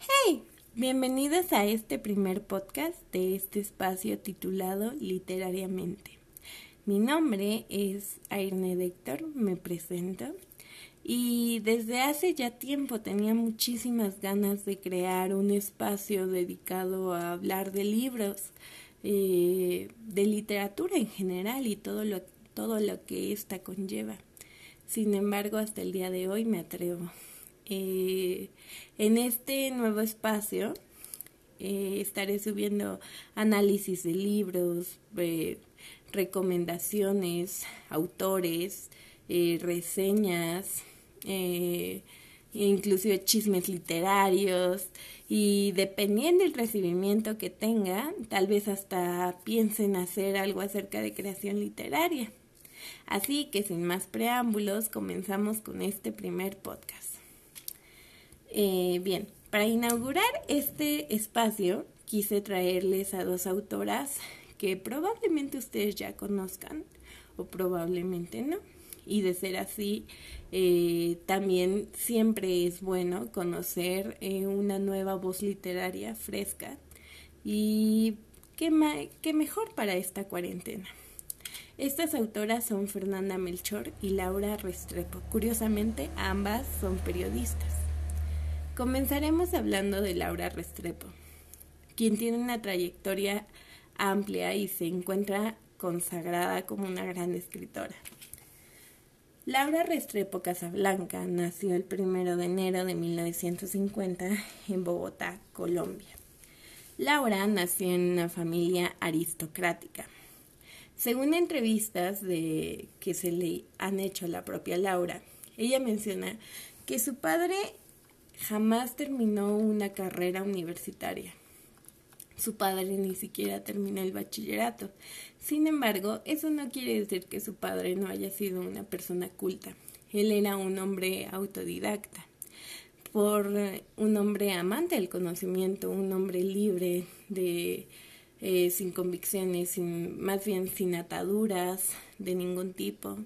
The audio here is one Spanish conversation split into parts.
Hey, bienvenidos a este primer podcast de este espacio titulado Literariamente. Mi nombre es Airne Héctor, me presento y desde hace ya tiempo tenía muchísimas ganas de crear un espacio dedicado a hablar de libros, eh, de literatura en general y todo lo, todo lo que ésta conlleva. Sin embargo, hasta el día de hoy me atrevo. Eh, en este nuevo espacio eh, estaré subiendo análisis de libros, eh, recomendaciones, autores, reseñas, inclusive chismes literarios y dependiendo del recibimiento que tenga, tal vez hasta piensen hacer algo acerca de creación literaria. Así que sin más preámbulos, comenzamos con este primer podcast. Eh, bien, para inaugurar este espacio quise traerles a dos autoras que probablemente ustedes ya conozcan o probablemente no. Y de ser así, eh, también siempre es bueno conocer eh, una nueva voz literaria fresca y qué, qué mejor para esta cuarentena. Estas autoras son Fernanda Melchor y Laura Restrepo. Curiosamente, ambas son periodistas. Comenzaremos hablando de Laura Restrepo, quien tiene una trayectoria amplia y se encuentra consagrada como una gran escritora. Laura Restrepo Casablanca nació el 1 de enero de 1950 en Bogotá, Colombia. Laura nació en una familia aristocrática. Según entrevistas que se le han hecho a la propia Laura, ella menciona que su padre jamás terminó una carrera universitaria. Su padre ni siquiera terminó el bachillerato. Sin embargo, eso no quiere decir que su padre no haya sido una persona culta. Él era un hombre autodidacta, por un hombre amante del conocimiento, un hombre libre de eh, sin convicciones, sin, más bien sin ataduras de ningún tipo.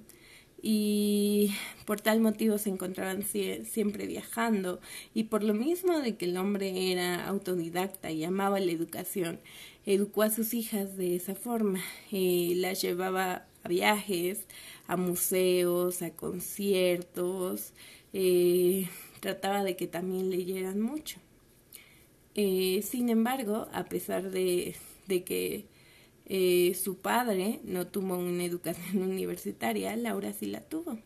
Y por tal motivo se encontraban siempre viajando. Y por lo mismo de que el hombre era autodidacta y amaba la educación, educó a sus hijas de esa forma. Eh, las llevaba a viajes, a museos, a conciertos. Eh, trataba de que también leyeran mucho. sin embargo, a pesar de, de que eh, su padre no tuvo una educación universitaria, Laura sí la tuvo.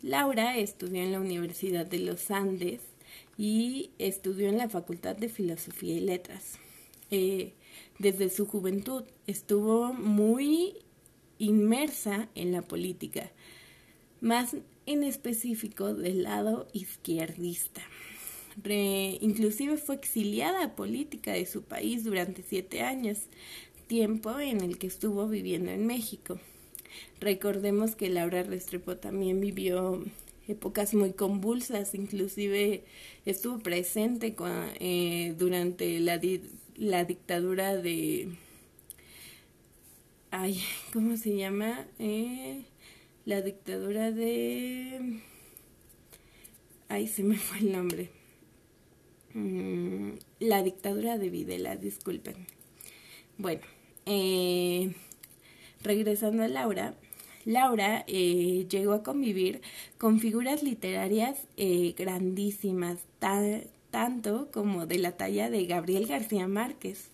Laura estudió en la Universidad de los Andes y estudió en la Facultad de Filosofía y Letras. Eh, desde su juventud estuvo muy inmersa en la política, más en específico del lado izquierdista inclusive fue exiliada política de su país durante siete años, tiempo en el que estuvo viviendo en México. Recordemos que Laura Restrepo también vivió épocas muy convulsas, inclusive estuvo presente eh, durante la, la dictadura de... Ay, ¿cómo se llama? Eh, la dictadura de... Ay, se me fue el nombre. Mm, la dictadura de Videla, disculpen. Bueno, eh, regresando a Laura, Laura eh, llegó a convivir con figuras literarias eh, grandísimas, tanto como de la talla de Gabriel García Márquez.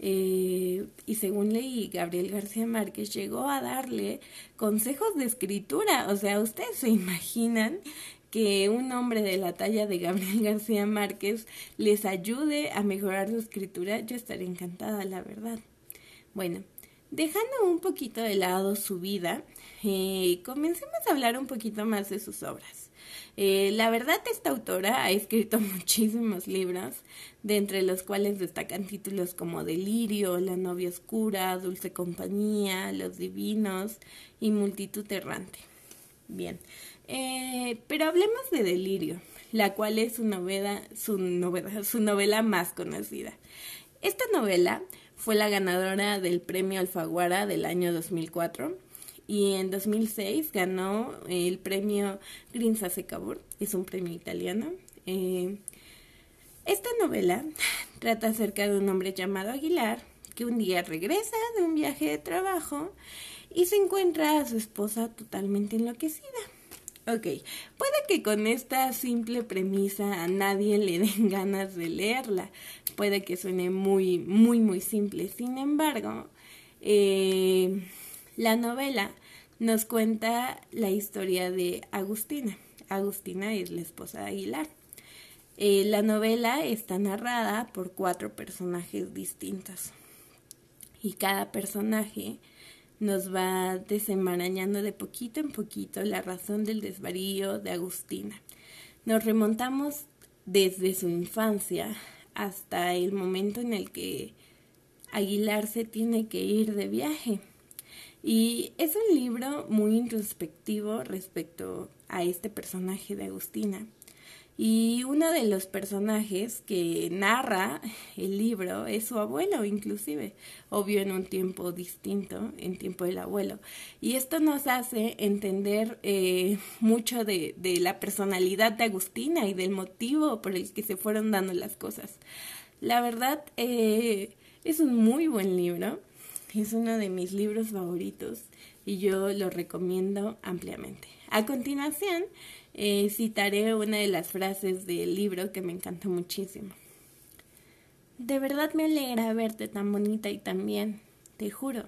y según leí, Gabriel García Márquez llegó a darle consejos de escritura. O sea, ustedes se imaginan que un hombre de la talla de Gabriel García Márquez les ayude a mejorar su escritura, yo estaré encantada, la verdad. Bueno, dejando un poquito de lado su vida, eh, comencemos a hablar un poquito más de sus obras. Eh, la verdad, esta autora ha escrito muchísimos libros, de entre los cuales destacan títulos como Delirio, La novia oscura, Dulce compañía, Los divinos y Multitud errante. Bien, eh, pero hablemos de Delirio, la cual es su novela, su su novela más conocida. Esta novela fue la ganadora del premio Alfaguara del año 2004 y en 2006 ganó el premio Grinza Secabur, es un premio italiano. Eh, Esta novela trata acerca de un hombre llamado Aguilar que un día regresa de un viaje de trabajo y se encuentra a su esposa totalmente enloquecida. Ok, puede que con esta simple premisa a nadie le den ganas de leerla. Puede que suene muy, muy, muy simple. Sin embargo, eh, la novela nos cuenta la historia de Agustina. Agustina es la esposa de Aguilar. Eh, la novela está narrada por cuatro personajes distintos y cada personaje nos va desenmarañando de poquito en poquito la razón del desvarío de Agustina. Nos remontamos desde su infancia hasta el momento en el que Aguilar se tiene que ir de viaje. Y es un libro muy introspectivo respecto a este personaje de Agustina. Y uno de los personajes que narra el libro es su abuelo, inclusive, obvio en un tiempo distinto, en tiempo del abuelo. Y esto nos hace entender eh, mucho de, la personalidad de Agustina y del motivo por el que se fueron dando las cosas. La verdad, eh, es un muy buen libro, es uno de mis libros favoritos y yo lo recomiendo ampliamente. A continuación, eh, citaré una de las frases del libro que me encantó muchísimo. De verdad me alegra verte tan bonita y tan bien. Te juro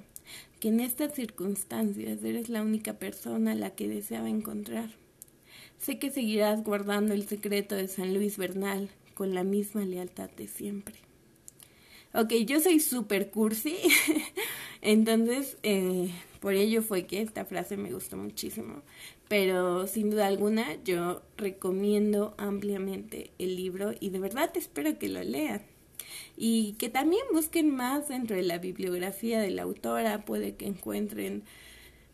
que en estas circunstancias eres la única persona a la que deseaba encontrar. Sé que seguirás guardando el secreto de San Luis Bernal con la misma lealtad de siempre. Ok, yo soy super cursi, entonces eh, por ello fue que esta frase me gustó muchísimo. Pero sin duda alguna yo recomiendo ampliamente el libro y de verdad espero que lo lean. Y que también busquen más dentro de la bibliografía de la autora, puede que encuentren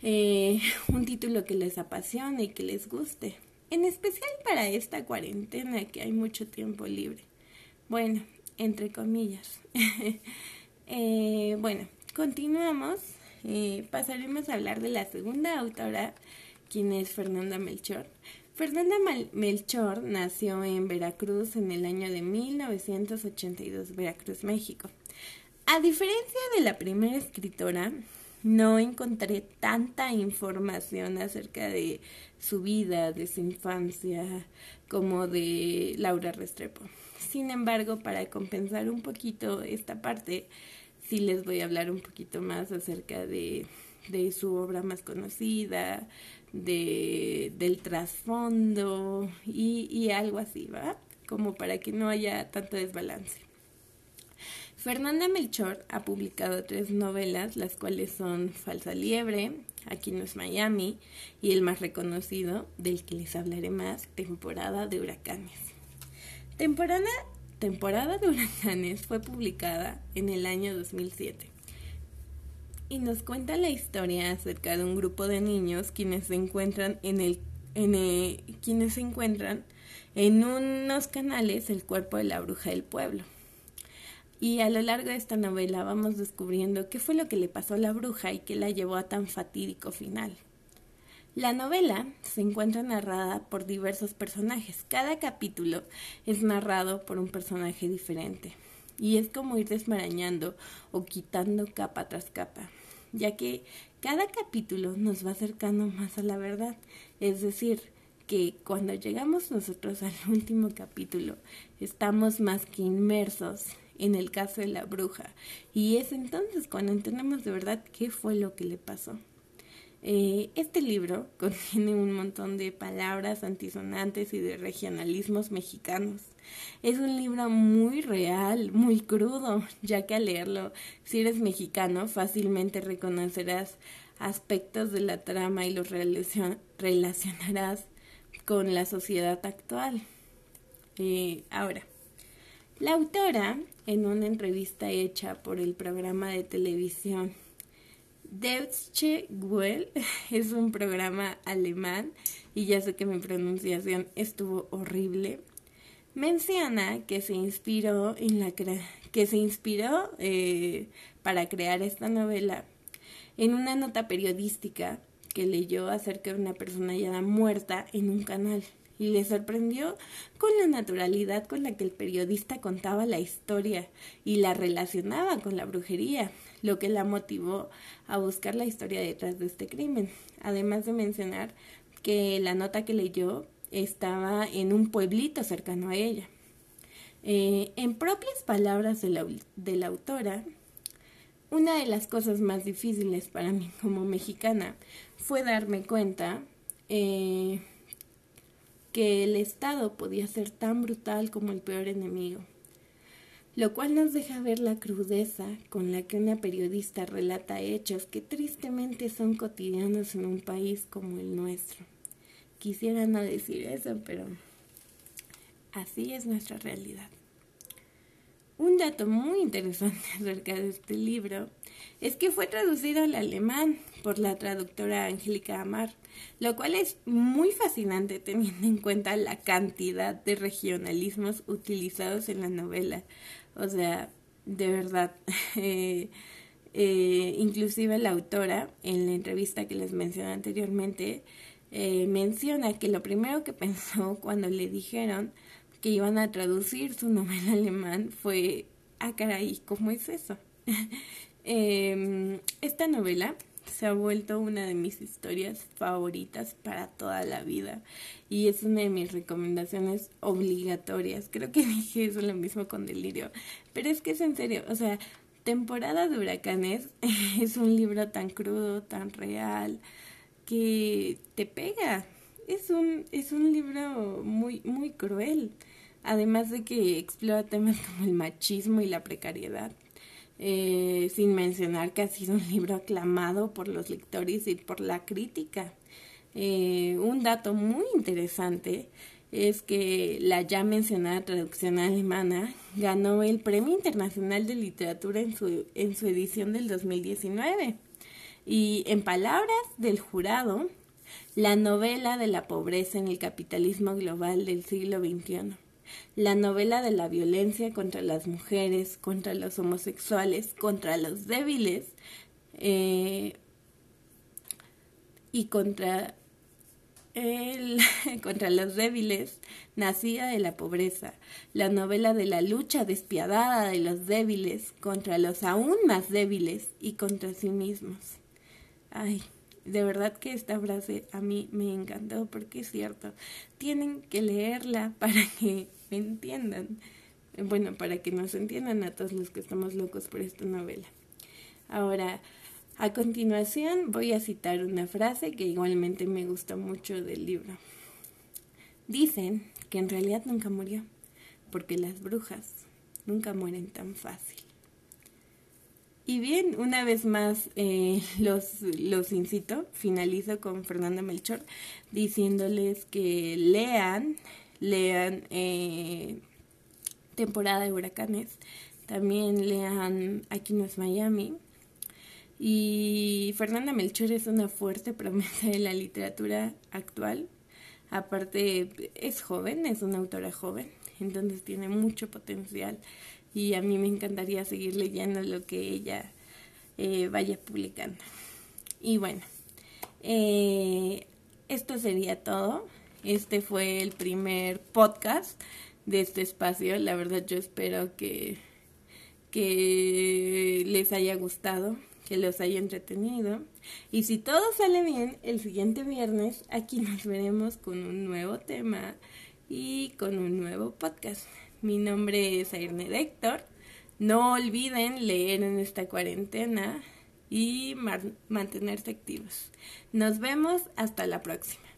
eh, un título que les apasione y que les guste. En especial para esta cuarentena que hay mucho tiempo libre. Bueno, entre comillas. eh, bueno, continuamos. Pasaremos a hablar de la segunda autora quién es Fernanda Melchor. Fernanda Melchor nació en Veracruz en el año de 1982, Veracruz, México. A diferencia de la primera escritora, no encontré tanta información acerca de su vida, de su infancia, como de Laura Restrepo. Sin embargo, para compensar un poquito esta parte, sí les voy a hablar un poquito más acerca de, de su obra más conocida, de, del trasfondo y, y algo así, ¿va? Como para que no haya tanto desbalance. Fernanda Melchor ha publicado tres novelas, las cuales son Falsa Liebre, Aquí no es Miami y el más reconocido, del que les hablaré más, Temporada de Huracanes. Temporada, temporada de Huracanes fue publicada en el año 2007 y nos cuenta la historia acerca de un grupo de niños quienes se encuentran en el, en quienes se encuentran en unos canales el cuerpo de la bruja del pueblo. Y a lo largo de esta novela vamos descubriendo qué fue lo que le pasó a la bruja y qué la llevó a tan fatídico final. La novela se encuentra narrada por diversos personajes. Cada capítulo es narrado por un personaje diferente. Y es como ir desmarañando o quitando capa tras capa ya que cada capítulo nos va acercando más a la verdad. Es decir, que cuando llegamos nosotros al último capítulo, estamos más que inmersos en el caso de la bruja. Y es entonces cuando entendemos de verdad qué fue lo que le pasó. Eh, este libro contiene un montón de palabras antisonantes y de regionalismos mexicanos. Es un libro muy real, muy crudo, ya que al leerlo, si eres mexicano, fácilmente reconocerás aspectos de la trama y los relacionarás con la sociedad actual. Eh, ahora, la autora, en una entrevista hecha por el programa de televisión Deutsche Welle es un programa alemán y ya sé que mi pronunciación estuvo horrible. Menciona que se inspiró en la que se inspiró eh, para crear esta novela en una nota periodística que leyó acerca de una persona ya muerta en un canal y le sorprendió con la naturalidad con la que el periodista contaba la historia y la relacionaba con la brujería, lo que la motivó a buscar la historia detrás de este crimen, además de mencionar que la nota que leyó estaba en un pueblito cercano a ella. Eh, en propias palabras de la, autora, una de las cosas más difíciles para mí como mexicana fue darme cuenta eh, que el Estado podía ser tan brutal como el peor enemigo, lo cual nos deja ver la crudeza con la que una periodista relata hechos que tristemente son cotidianos en un país como el nuestro. Quisiera no decir eso, pero así es nuestra realidad. Un dato muy interesante acerca de este libro es que fue traducido al alemán por la traductora Angélica Amar, lo cual es muy fascinante teniendo en cuenta la cantidad de regionalismos utilizados en la novela. O sea, de verdad, eh, eh, inclusive la autora, en la entrevista que les mencioné anteriormente, eh, menciona que lo primero que pensó cuando le dijeron que iban a traducir su novela alemán fue, ah, caray, ¿cómo es eso? Em, esta novela se ha vuelto una de mis historias favoritas para toda la vida y es una de mis recomendaciones obligatorias. Creo que dije eso lo mismo con Delirio, pero es que es en serio, o sea, Temporada de Huracanes es un libro tan crudo, tan real, que te pega. Es un, es un libro muy, muy cruel además de que explora temas como el machismo y la precariedad, eh, sin mencionar que ha sido un libro aclamado por los lectores y por la crítica. Eh, un dato muy interesante es que la ya mencionada traducción alemana ganó el Premio Internacional de Literatura en su, en su edición del 2019. Y en palabras del jurado, la novela de la pobreza en el capitalismo global del siglo XXI la novela de la violencia contra las mujeres, contra los homosexuales, contra los débiles eh, y contra el, contra los débiles, nacida de la pobreza, la novela de la lucha despiadada de los débiles contra los aún más débiles y contra sí mismos. Ay, de verdad que esta frase a mí me encantó porque es cierto. Tienen que leerla para que entiendan. Bueno, para que nos entiendan a todos los que estamos locos por esta novela. Ahora, a continuación voy a citar una frase que igualmente me gusta mucho del libro. Dicen que en realidad nunca murió, porque las brujas nunca mueren tan fácil. Y bien, una vez más eh, los, los incito, finalizo con Fernanda Melchor diciéndoles que lean, lean eh, temporada de huracanes, también lean Aquí no es Miami. Y Fernanda Melchor es una fuerte promesa de la literatura actual. Aparte, es joven, es una autora joven, entonces tiene mucho potencial y a mí me encantaría seguir leyendo lo que ella eh, vaya publicando. Y bueno, eh, esto sería todo. Este fue el primer podcast de este espacio. La verdad yo espero que, que les haya gustado, que los haya entretenido. Y si todo sale bien, el siguiente viernes aquí nos veremos con un nuevo tema y con un nuevo podcast. Mi nombre es Airne Héctor. No olviden leer en esta cuarentena y mantenerse activos. Nos vemos hasta la próxima.